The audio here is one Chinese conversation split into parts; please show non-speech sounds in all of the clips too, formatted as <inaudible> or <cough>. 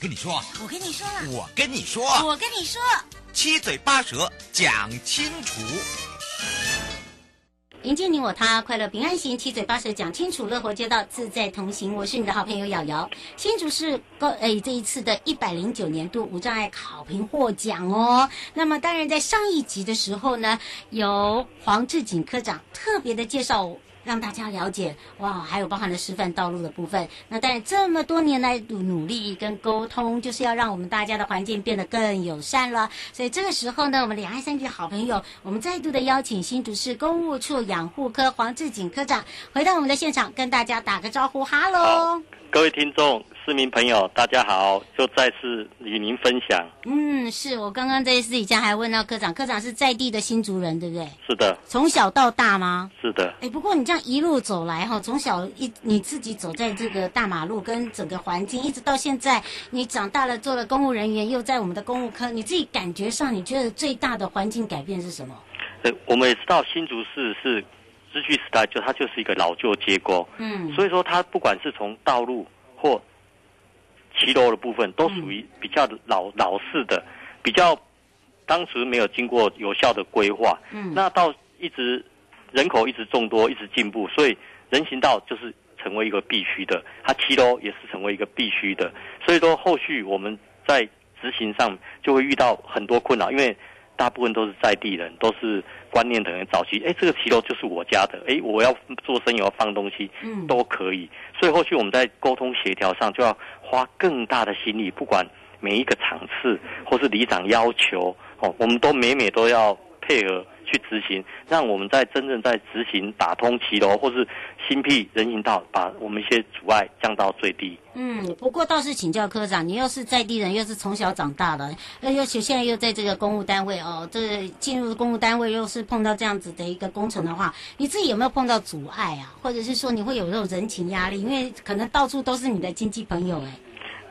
跟你说，我跟你说，我跟你说，我跟你说，七嘴八舌讲清楚。迎接你我他，快乐平安行，七嘴八舌讲清楚，乐活街道自在同行。我是你的好朋友瑶瑶。新竹市高诶这一次的一百零九年度无障碍考评获奖哦。那么当然在上一集的时候呢，由黄志锦科长特别的介绍。让大家了解哇，还有包含了示范道路的部分。那当然，这么多年来努努力跟沟通，就是要让我们大家的环境变得更友善了。所以这个时候呢，我们两岸三地的好朋友，我们再度的邀请新竹市公务处养护科黄志景科长回到我们的现场，跟大家打个招呼，哈喽，各位听众。市民朋友，大家好，就再次与您分享。嗯，是我刚刚在私底下还问到科长，科长是在地的新竹人，对不对？是的。从小到大吗？是的。哎，不过你这样一路走来哈，从小一你自己走在这个大马路跟整个环境，一直到现在，你长大了做了公务人员，又在我们的公务科，你自己感觉上，你觉得最大的环境改变是什么？呃，我们也知道新竹市是日据时代，就它就是一个老旧街沟，嗯，所以说它不管是从道路或骑楼的部分都属于比较老老式的，比较当时没有经过有效的规划。嗯，那到一直人口一直众多，一直进步，所以人行道就是成为一个必须的，它骑楼也是成为一个必须的。所以说后续我们在执行上就会遇到很多困扰，因为大部分都是在地人，都是观念的人，早期哎，这个骑楼就是我家的，哎，我要做生意我要放东西，嗯，都可以。所以后续我们在沟通协调上就要。花更大的心力，不管每一个场次或是里长要求哦，我们都每每都要配合去执行，让我们在真正在执行打通骑楼或是新辟人行道，把我们一些阻碍降到最低。嗯，不过倒是请教科长，你又是在地人，又是从小长大的，而且现在又在这个公务单位哦，这进入公务单位又是碰到这样子的一个工程的话，你自己有没有碰到阻碍啊？或者是说你会有这种人情压力？因为可能到处都是你的亲戚朋友哎。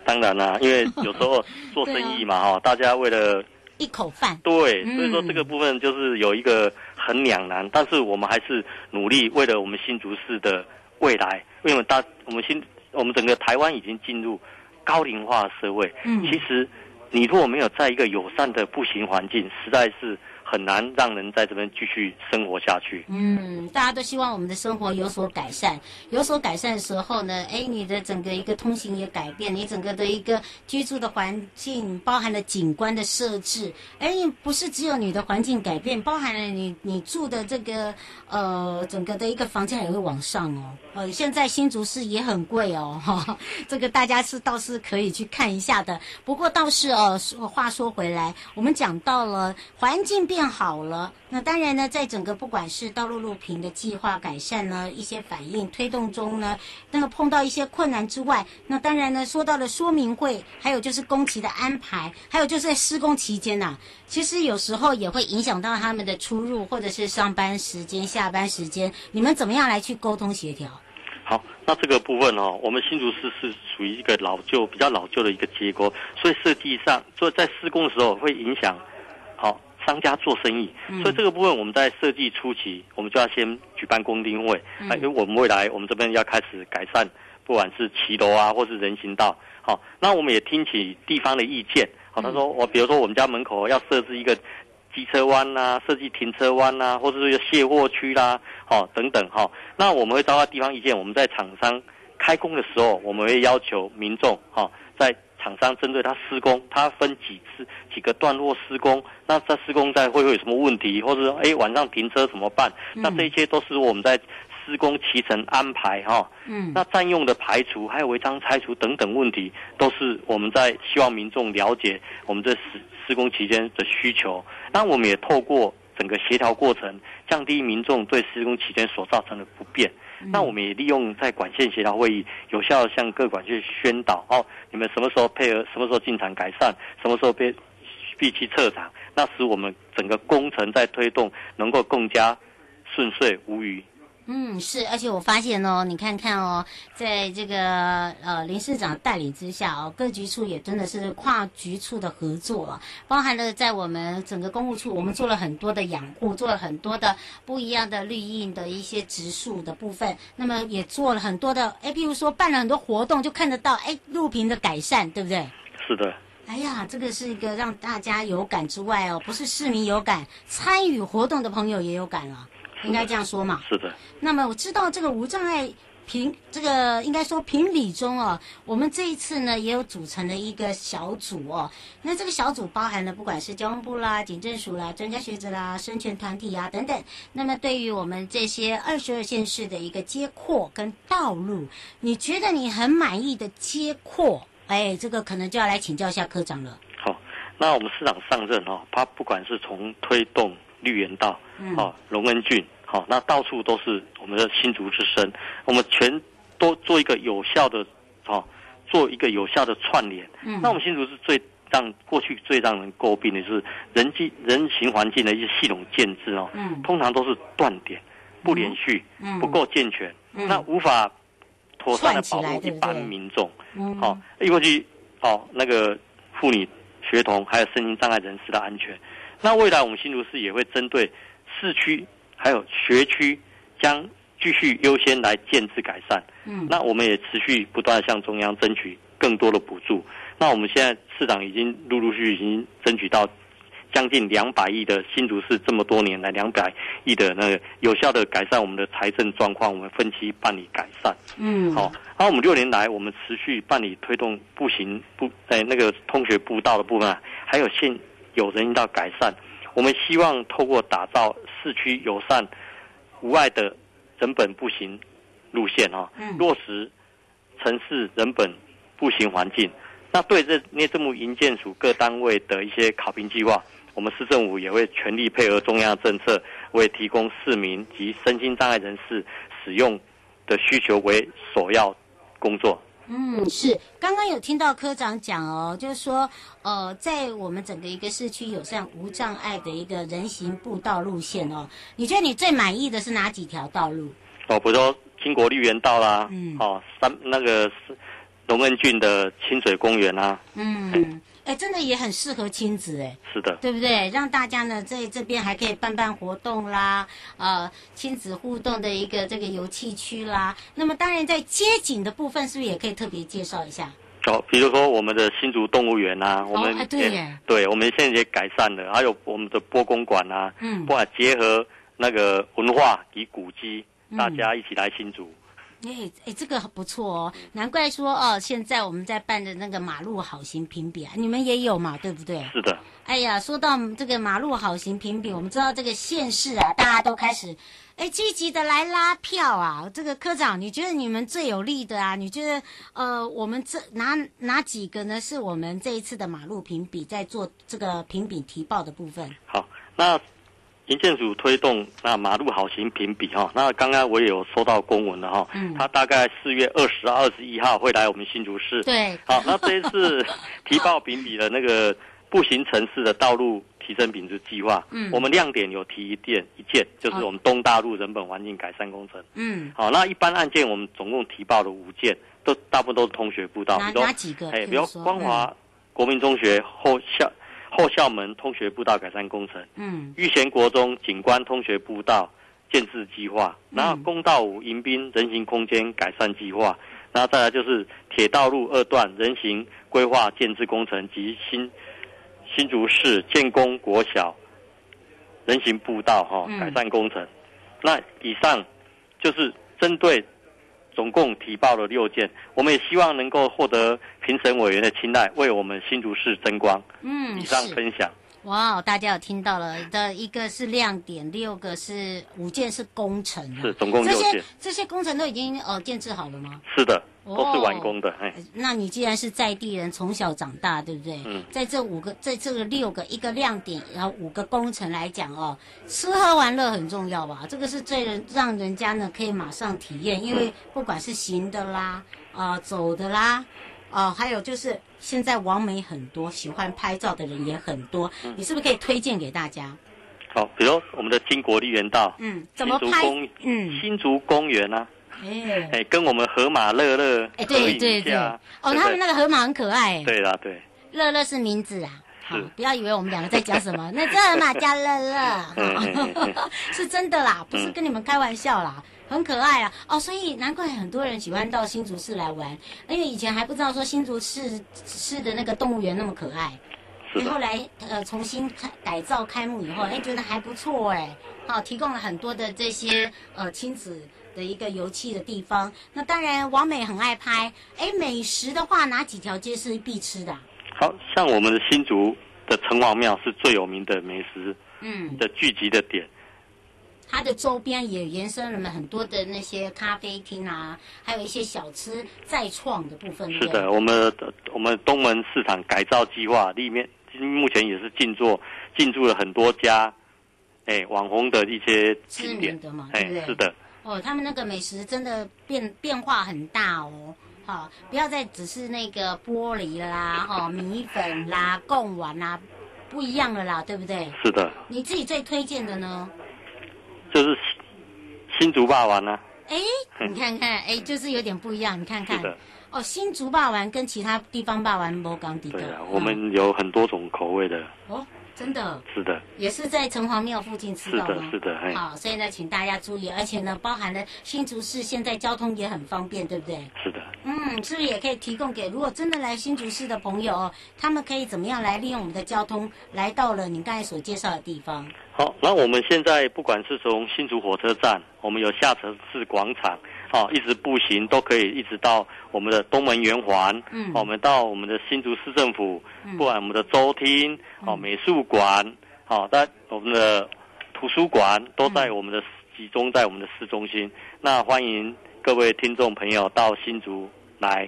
当然啦、啊，因为有时候做生意嘛哈，<laughs> 大家为了一口饭，对，所以说这个部分就是有一个很两难，但是我们还是努力为了我们新竹市的未来，因为大我们新我们整个台湾已经进入高龄化社会，嗯，其实你如果没有在一个友善的步行环境，实在是。很难让人在这边继续生活下去。嗯，大家都希望我们的生活有所改善，有所改善的时候呢，哎，你的整个一个通行也改变，你整个的一个居住的环境，包含了景观的设置，哎，不是只有你的环境改变，包含了你你住的这个呃整个的一个房价也会往上哦。呃，现在新竹市也很贵哦，哈，<laughs> 这个大家是倒是可以去看一下的。不过倒是哦，话说回来，我们讲到了环境变。变好了，那当然呢，在整个不管是道路路平的计划改善呢，一些反应推动中呢，那个碰到一些困难之外，那当然呢，说到了说明会，还有就是工期的安排，还有就是在施工期间呐、啊，其实有时候也会影响到他们的出入或者是上班时间、下班时间，你们怎么样来去沟通协调？好，那这个部分哦，我们新竹市是属于一个老旧、比较老旧的一个结构，所以设计上，所以在施工的时候会影响，好。商家做生意，所以这个部分我们在设计初期，我们就要先举办公听会，因为我们未来我们这边要开始改善，不管是骑楼啊，或是人行道，好，那我们也听取地方的意见，好，他说我比如说我们家门口要设置一个机车弯呐，设计停车弯呐，或者是卸货区啦，好，等等哈，那我们会招到地方意见，我们在厂商开工的时候，我们会要求民众哈在。厂商针对他施工，他分几次几个段落施工，那在施工在会不会有什么问题，或者说哎晚上停车怎么办？嗯、那这一些都是我们在施工期程安排哈。嗯，那占用的排除还有违章拆除等等问题，都是我们在希望民众了解我们这施施工期间的需求。那我们也透过整个协调过程，降低民众对施工期间所造成的不便。那我们也利用在管线协调会议，有效向各管去宣导哦，你们什么时候配合，什么时候进场改善，什么时候被必须撤场，那使我们整个工程在推动能够更加顺遂无虞。嗯，是，而且我发现哦，你看看哦，在这个呃林市长带领之下哦，各局处也真的是跨局处的合作啊，包含了在我们整个公务处，我们做了很多的养护，做了很多的不一样的绿荫的一些植树的部分，那么也做了很多的，哎，譬如说办了很多活动，就看得到哎路平的改善，对不对？是的。哎呀，这个是一个让大家有感之外哦，不是市民有感，参与活动的朋友也有感了。应该这样说嘛？是的。那么我知道这个无障碍评，这个应该说评理中哦，我们这一次呢也有组成了一个小组哦。那这个小组包含了不管是交通部啦、警政署啦、专家学者啦、生权团体啊等等。那么对于我们这些二十二县市的一个街廓跟道路，你觉得你很满意的街廓？哎，这个可能就要来请教一下科长了。好，那我们市长上任哦，他不管是从推动。绿园道，好、哦，龙恩郡，好、哦，那到处都是我们的新竹之声，我们全都做一个有效的，好、哦，做一个有效的串联。嗯，那我们新竹是最让过去最让人诟病的就是人际人行环境的一些系统建制哦，嗯，通常都是断点、不连续、嗯、不够健全，嗯、那无法妥善的保护一般民众。嗯，好，一过去，哦，那个妇女、学童还有身心障碍人士的安全。那未来我们新竹市也会针对市区还有学区，将继续优先来建制改善。嗯，那我们也持续不断向中央争取更多的补助。那我们现在市长已经陆陆续续已经争取到将近两百亿的新竹市这么多年来两百亿的那个有效的改善我们的财政状况，我们分期办理改善。嗯，好。然后我们六年来我们持续办理推动步行步在那个通学步道的部分，还有现。有人行道改善，我们希望透过打造市区友善、无碍的人本步行路线哈，落实城市人本步行环境。那对这内政部营建署各单位的一些考评计划，我们市政府也会全力配合中央政策，为提供市民及身心障碍人士使用的需求为首要工作。嗯，是，刚刚有听到科长讲哦，就是说，呃，在我们整个一个市区有这样无障碍的一个人行步道路线哦，你觉得你最满意的是哪几条道路？哦，比如说金国绿园道啦，嗯，哦，三那个是龙恩郡的清水公园啊，嗯。哎，真的也很适合亲子哎，是的，对不对？让大家呢在这边还可以办办活动啦，呃，亲子互动的一个这个游戏区啦。那么当然在街景的部分，是不是也可以特别介绍一下？哦，比如说我们的新竹动物园啊，我们、哦、对耶，对，我们现在也改善了，还有我们的波公馆啊，嗯，不管结合那个文化与古迹，大家一起来新竹。哎哎，这个不错哦，难怪说哦，现在我们在办的那个马路好行评比啊，你们也有嘛，对不对？是的。哎呀，说到这个马路好行评比，我们知道这个县市啊，大家都开始哎积极的来拉票啊。这个科长，你觉得你们最有利的啊？你觉得呃，我们这哪哪几个呢？是我们这一次的马路评比在做这个评比提报的部分？好，那。营建署推动那马路好行评比哈，那刚刚我也有收到公文了哈，嗯，他大概四月二十、二十一号会来我们新竹市。对，好，那这一次 <laughs> 提报评比的那个步行城市的道路提升品质计划，嗯，我们亮点有提一件一件，就是我们东大路人本环境改善工程，嗯，好，那一般案件我们总共提报了五件，都大部分都是通学步道，哪哪几个？哎，比如光华国民中学后校。后校门通学步道改善工程，嗯，玉贤国中景观通学步道建制计划，然后公道五迎宾人行空间改善计划，然后再来就是铁道路二段人行规划建置工程及新新竹市建工国小人行步道哈、哦、改善工程，嗯、那以上就是针对。总共提报了六件，我们也希望能够获得评审委员的青睐，为我们新竹市争光。嗯，以上分享。哇，大家有听到了的一个是亮点，六个是五件是工程，是总共六件。这些这些工程都已经呃建制好了吗？是的。都是完工的。哎、哦，那你既然是在地人，从小长大，对不对？嗯，在这五个，在这个六个一个亮点，然后五个工程来讲哦，吃喝玩乐很重要吧？这个是最人让人家呢可以马上体验，因为不管是行的啦，啊、呃、走的啦，啊、呃、还有就是现在网美很多，喜欢拍照的人也很多，你是不是可以推荐给大家？好，比如我们的金国丽园道，嗯，怎么拍？嗯，新竹公园啊，哎，哎，跟我们河马乐乐，哎，对对对，哦，他们那个河马很可爱，对啦，对，乐乐是名字啊，好，不要以为我们两个在讲什么，<laughs> 那这河马叫乐乐，<laughs> 是真的啦，不是跟你们开玩笑啦，很可爱啊，哦，所以难怪很多人喜欢到新竹市来玩，因为以前还不知道说新竹市市的那个动物园那么可爱。你后来呃重新开改造开幕以后，哎觉得还不错哎，好提供了很多的这些呃亲子的一个游憩的地方。那当然王美很爱拍，哎美食的话哪几条街是必吃的？好像我们的新竹的城隍庙是最有名的美食，嗯的聚集的点。嗯、它的周边也延伸了很多的那些咖啡厅啊，还有一些小吃再创的部分。是的，我们我们东门市场改造计划里面。目前也是进驻进驻了很多家，哎，网红的一些景点的嘛，对不对？是的。哦，他们那个美食真的变变化很大哦，好，不要再只是那个玻璃啦，哈，米粉啦，贡丸啦，不一样了啦，对不对？是的。你自己最推荐的呢？就是新竹霸王呢。哎，你看看，哎，就是有点不一样，你看看。哦，新竹霸王跟其他地方霸王不讲的。对啊，我们有很多种口味的。哦，真的。是的。也是在城隍庙附近吃到吗？是的，是的。好，所以呢，请大家注意，而且呢，包含了新竹市现在交通也很方便，对不对？是的。嗯，是不是也可以提供给如果真的来新竹市的朋友，他们可以怎么样来利用我们的交通，来到了你刚才所介绍的地方？好，那我们现在不管是从新竹火车站，我们有下城市广场。哦，一直步行都可以，一直到我们的东门圆环。嗯，我们到我们的新竹市政府，不管我们的州厅，哦，美术馆，好，在我们的图书馆都在我们的集中在我们的市中心。那欢迎各位听众朋友到新竹来。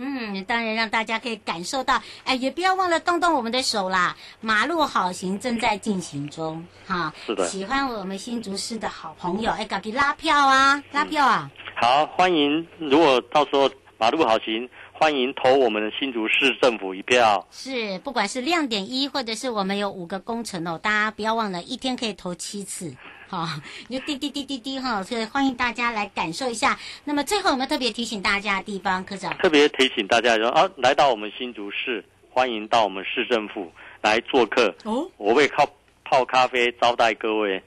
嗯，当然让大家可以感受到，哎，也不要忘了动动我们的手啦。马路好行正在进行中，哈。是的。喜欢我们新竹市的好朋友，哎，赶紧拉票啊，拉票啊。嗯、好，欢迎。如果到时候马路好行，欢迎投我们的新竹市政府一票。是，不管是亮点一，或者是我们有五个工程哦，大家不要忘了，一天可以投七次。好，你就滴滴滴滴滴哈，所以欢迎大家来感受一下。那么最后有没有特别提醒大家的地方，科长？特别提醒大家说啊，来到我们新竹市，欢迎到我们市政府来做客。哦，我会靠泡咖啡招待各位。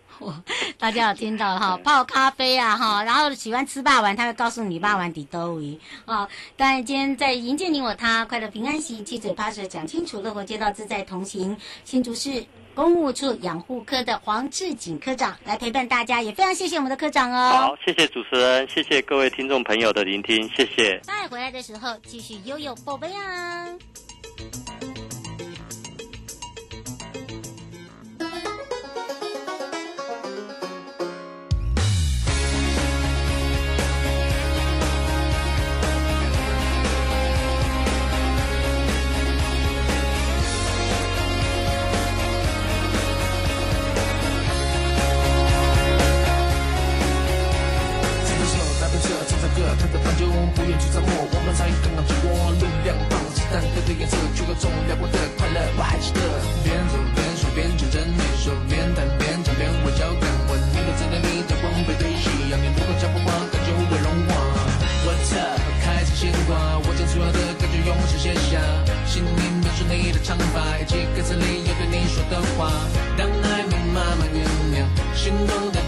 大家有听到哈？泡咖啡啊哈，然后喜欢吃霸王，他会告诉你霸王底兜鱼啊。当然今天在迎接你我他，快乐平安喜，七嘴八舌讲清楚，乐活街道自在同行，新竹市。公务处养护科的黄志景科长来陪伴大家，也非常谢谢我们的科长哦。好，谢谢主持人，谢谢各位听众朋友的聆听，谢谢。再回来的时候，继续悠悠宝贝啊。风，不愿去折磨，我们才刚刚经过。路两旁是蛋的的颜色，就各种辽阔的快乐，我还记得。边走边说边牵着你手，边谈边讲边微笑感吻，你的侧脸你的光被堆积，让你如果讲不完，感觉会融化。我的开始鲜花，我将所有的感觉用心写下，心里描述你的长发，以及歌词里要对你说的话。当爱慢慢酝酿，心动的。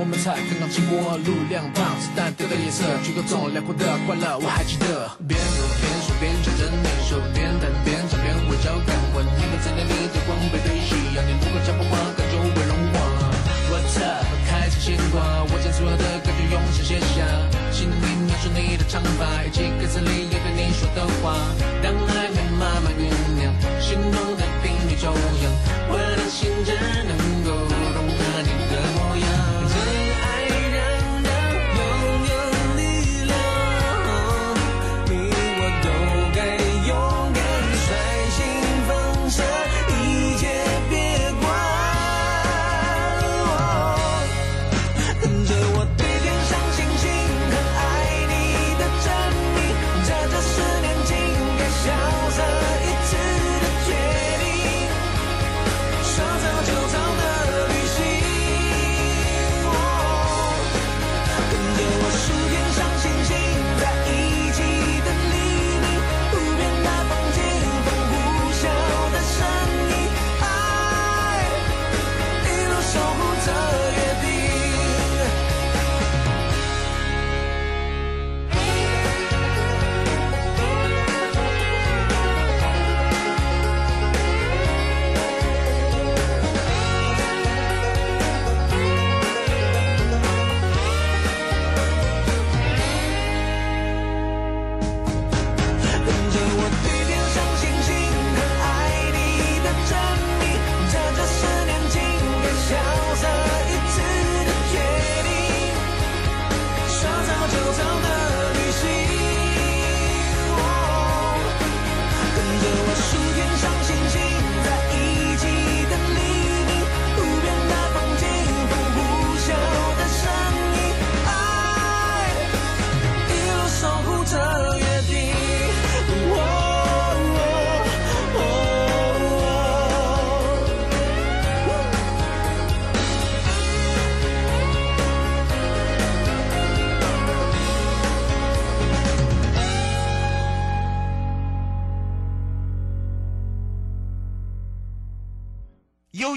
我们才刚刚起火，路两旁子弹丢的颜色，举高中辽阔的快乐，我还记得。边走边说边唱着那首，边弹边唱边微笑看我，你们在那里的光背对夕阳，你如果讲不话，感觉会融化。What's up？开始牵挂，我将所有的感觉用心写下，心里描述你的长发，以及歌词里要对你说的话，当爱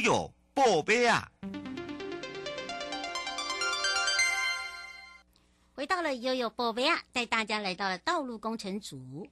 哟，宝贝啊！回到了悠悠宝贝啊，带大家来到了道路工程组，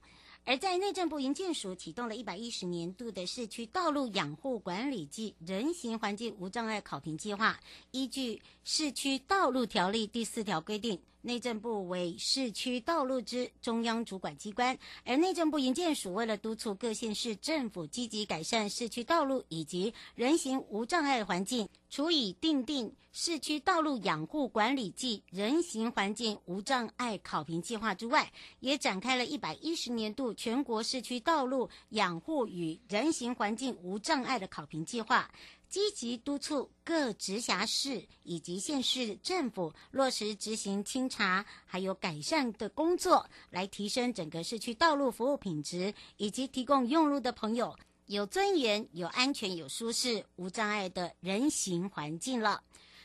而在内政部营建署启动了一百一十年度的市区道路养护管理暨人行环境无障碍考评计划，依据《市区道路条例》第四条规定。内政部为市区道路之中央主管机关，而内政部营建署为了督促各县市政府积极改善市区道路以及人行无障碍环境，除以订定市区道路养护管理暨人行环境无障碍考评计划之外，也展开了一百一十年度全国市区道路养护与人行环境无障碍的考评计划。积极督促各直辖市以及县市政府落实执行清查还有改善的工作，来提升整个市区道路服务品质，以及提供用路的朋友有尊严、有安全、有舒适、无障碍的人行环境了。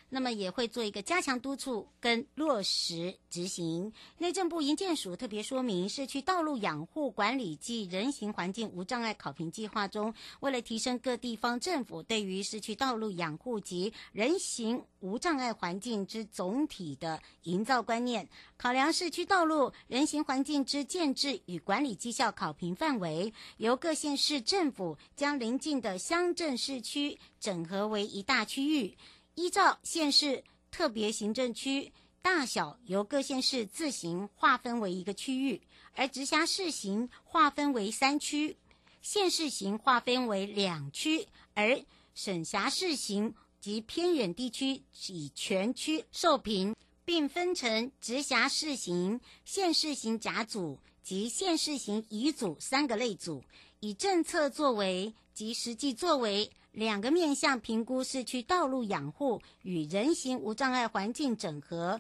那么也会做一个加强督促跟落实执行。内政部营建署特别说明，市区道路养护管理暨人行环境无障碍考评计划中，为了提升各地方政府对于市区道路养护及人行无障碍环境之总体的营造观念，考量市区道路人行环境之建制与管理绩效考评范围，由各县市政府将邻近的乡镇市区整合为一大区域。依照县市特别行政区大小，由各县市自行划分为一个区域，而直辖市型划分为三区，县市型划分为两区，而省辖市型及偏远地区以全区受评，并分成直辖市型、县市型甲组及县市型乙组三个类组，以政策作为及实际作为。两个面向评估市区道路养护与人行无障碍环境整合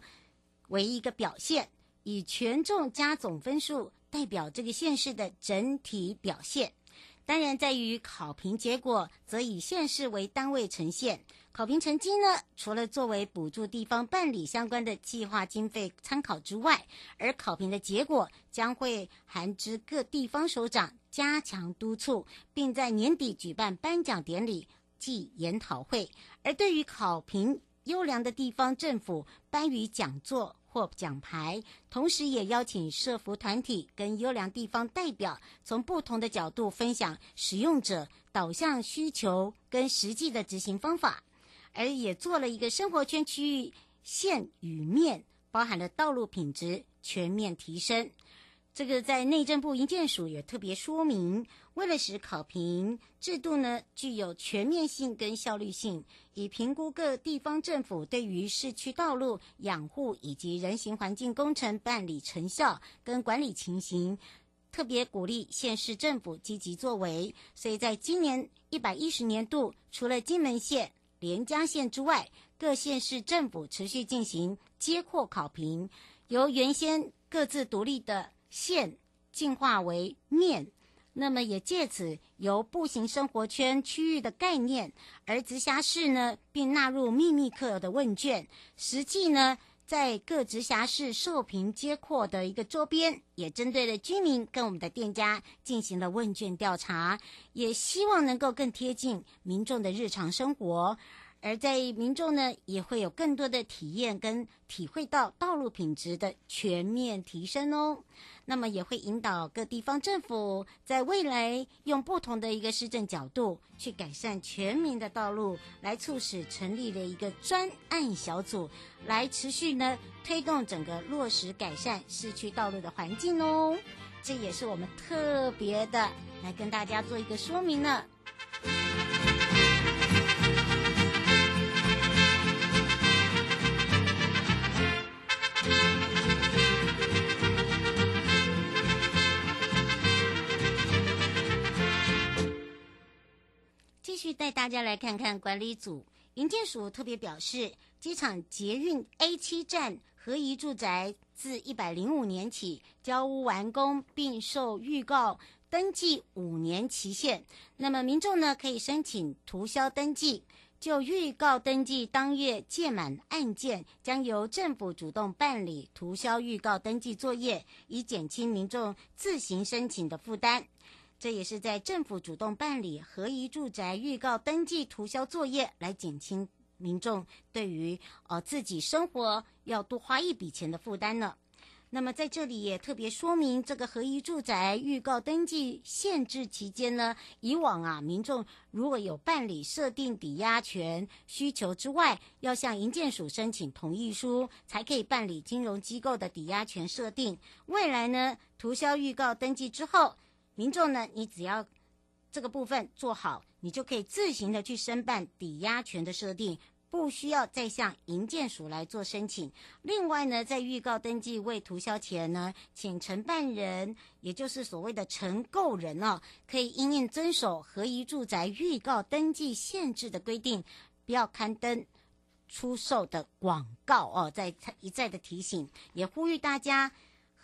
为一个表现，以权重加总分数代表这个县市的整体表现。当然，在于考评结果，则以县市为单位呈现。考评成绩呢，除了作为补助地方办理相关的计划经费参考之外，而考评的结果将会函知各地方首长，加强督促，并在年底举办颁奖典礼，暨研讨会。而对于考评优良的地方政府，颁予讲座或奖牌，同时也邀请社福团体跟优良地方代表，从不同的角度分享使用者导向需求跟实际的执行方法，而也做了一个生活圈区域线与面，包含了道路品质全面提升。这个在内政部营建署也特别说明，为了使考评制度呢具有全面性跟效率性，以评估各地方政府对于市区道路养护以及人行环境工程办理成效跟管理情形，特别鼓励县市政府积极作为。所以在今年一百一十年度，除了金门县、连江县之外，各县市政府持续进行接扩考评，由原先各自独立的。县进化为面，那么也借此由步行生活圈区域的概念，而直辖市呢，并纳入秘密课的问卷，实际呢，在各直辖市受评接扩的一个周边，也针对了居民跟我们的店家进行了问卷调查，也希望能够更贴近民众的日常生活。而在民众呢，也会有更多的体验跟体会到道路品质的全面提升哦。那么也会引导各地方政府在未来用不同的一个施政角度去改善全民的道路，来促使成立了一个专案小组，来持续呢推动整个落实改善市区道路的环境哦。这也是我们特别的来跟大家做一个说明呢。带大家来看看管理组营建署特别表示，机场捷运 A 七站合宜住宅自一百零五年起交屋完工，并受预告登记五年期限。那么民众呢可以申请涂销登记，就预告登记当月届满案件，将由政府主动办理涂销预告登记作业，以减轻民众自行申请的负担。这也是在政府主动办理合宜住宅预告登记涂销作业，来减轻民众对于呃自己生活要多花一笔钱的负担呢。那么在这里也特别说明，这个合宜住宅预告登记限制期间呢，以往啊民众如果有办理设定抵押权需求之外，要向营建署申请同意书，才可以办理金融机构的抵押权设定。未来呢，涂销预告登记之后。民众呢，你只要这个部分做好，你就可以自行的去申办抵押权的设定，不需要再向营建署来做申请。另外呢，在预告登记未涂销前呢，请承办人，也就是所谓的承购人哦，可以因应遵守合宜住宅预告登记限制的规定，不要刊登出售的广告哦。再一再的提醒，也呼吁大家。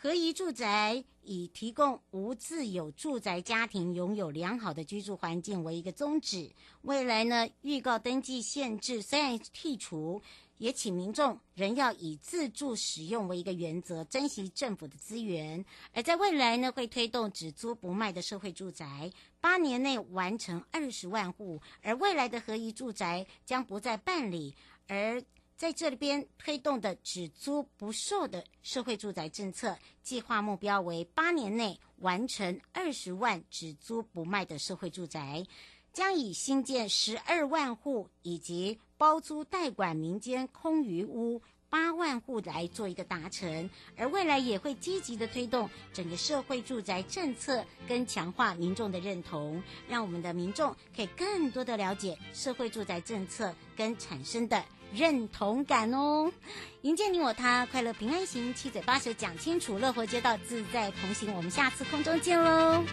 合宜住宅以提供无自有住宅家庭拥有良好的居住环境为一个宗旨。未来呢，预告登记限制虽然剔除，也请民众仍要以自住使用为一个原则，珍惜政府的资源。而在未来呢，会推动只租不卖的社会住宅，八年内完成二十万户。而未来的合宜住宅将不再办理，而。在这里边推动的只租不售的社会住宅政策，计划目标为八年内完成二十万只租不卖的社会住宅，将以新建十二万户以及包租代管民间空余屋八万户来做一个达成，而未来也会积极的推动整个社会住宅政策，跟强化民众的认同，让我们的民众可以更多的了解社会住宅政策跟产生的。认同感哦，迎接你我他，快乐平安行，七嘴八舌讲清楚，乐活街道自在同行。我们下次空中见喽。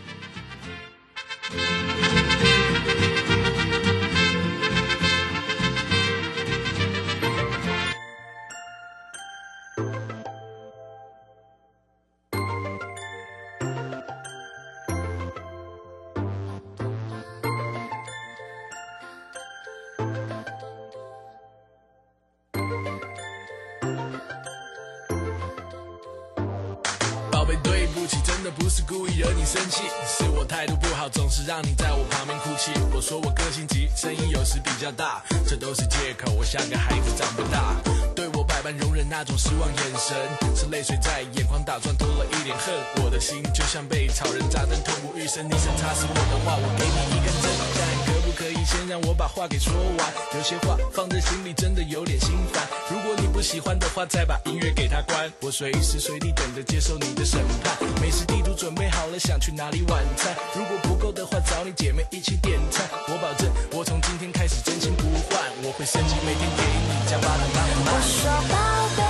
好，总是让你在我旁边哭泣。我说我个性急，声音有时比较大，这都是借口，我像个孩子长不大。对我百般容忍那种失望眼神，是泪水在眼眶打转，多了一点恨。我的心就像被草人扎针，痛不欲生。你想擦死我的话，我给你一根针，不可以先让我把话给说完？有些话放在心里，真的有点心烦。如果你不喜欢的话，再把音乐给它关。我随时随地等着接受你的审判。美食地图准备好了，想去哪里晚餐？如果不够的话，找你姐妹一起点餐。我保证，我从今天开始真心不换，我会升级，每天给你加班的浪漫。我说宝贝，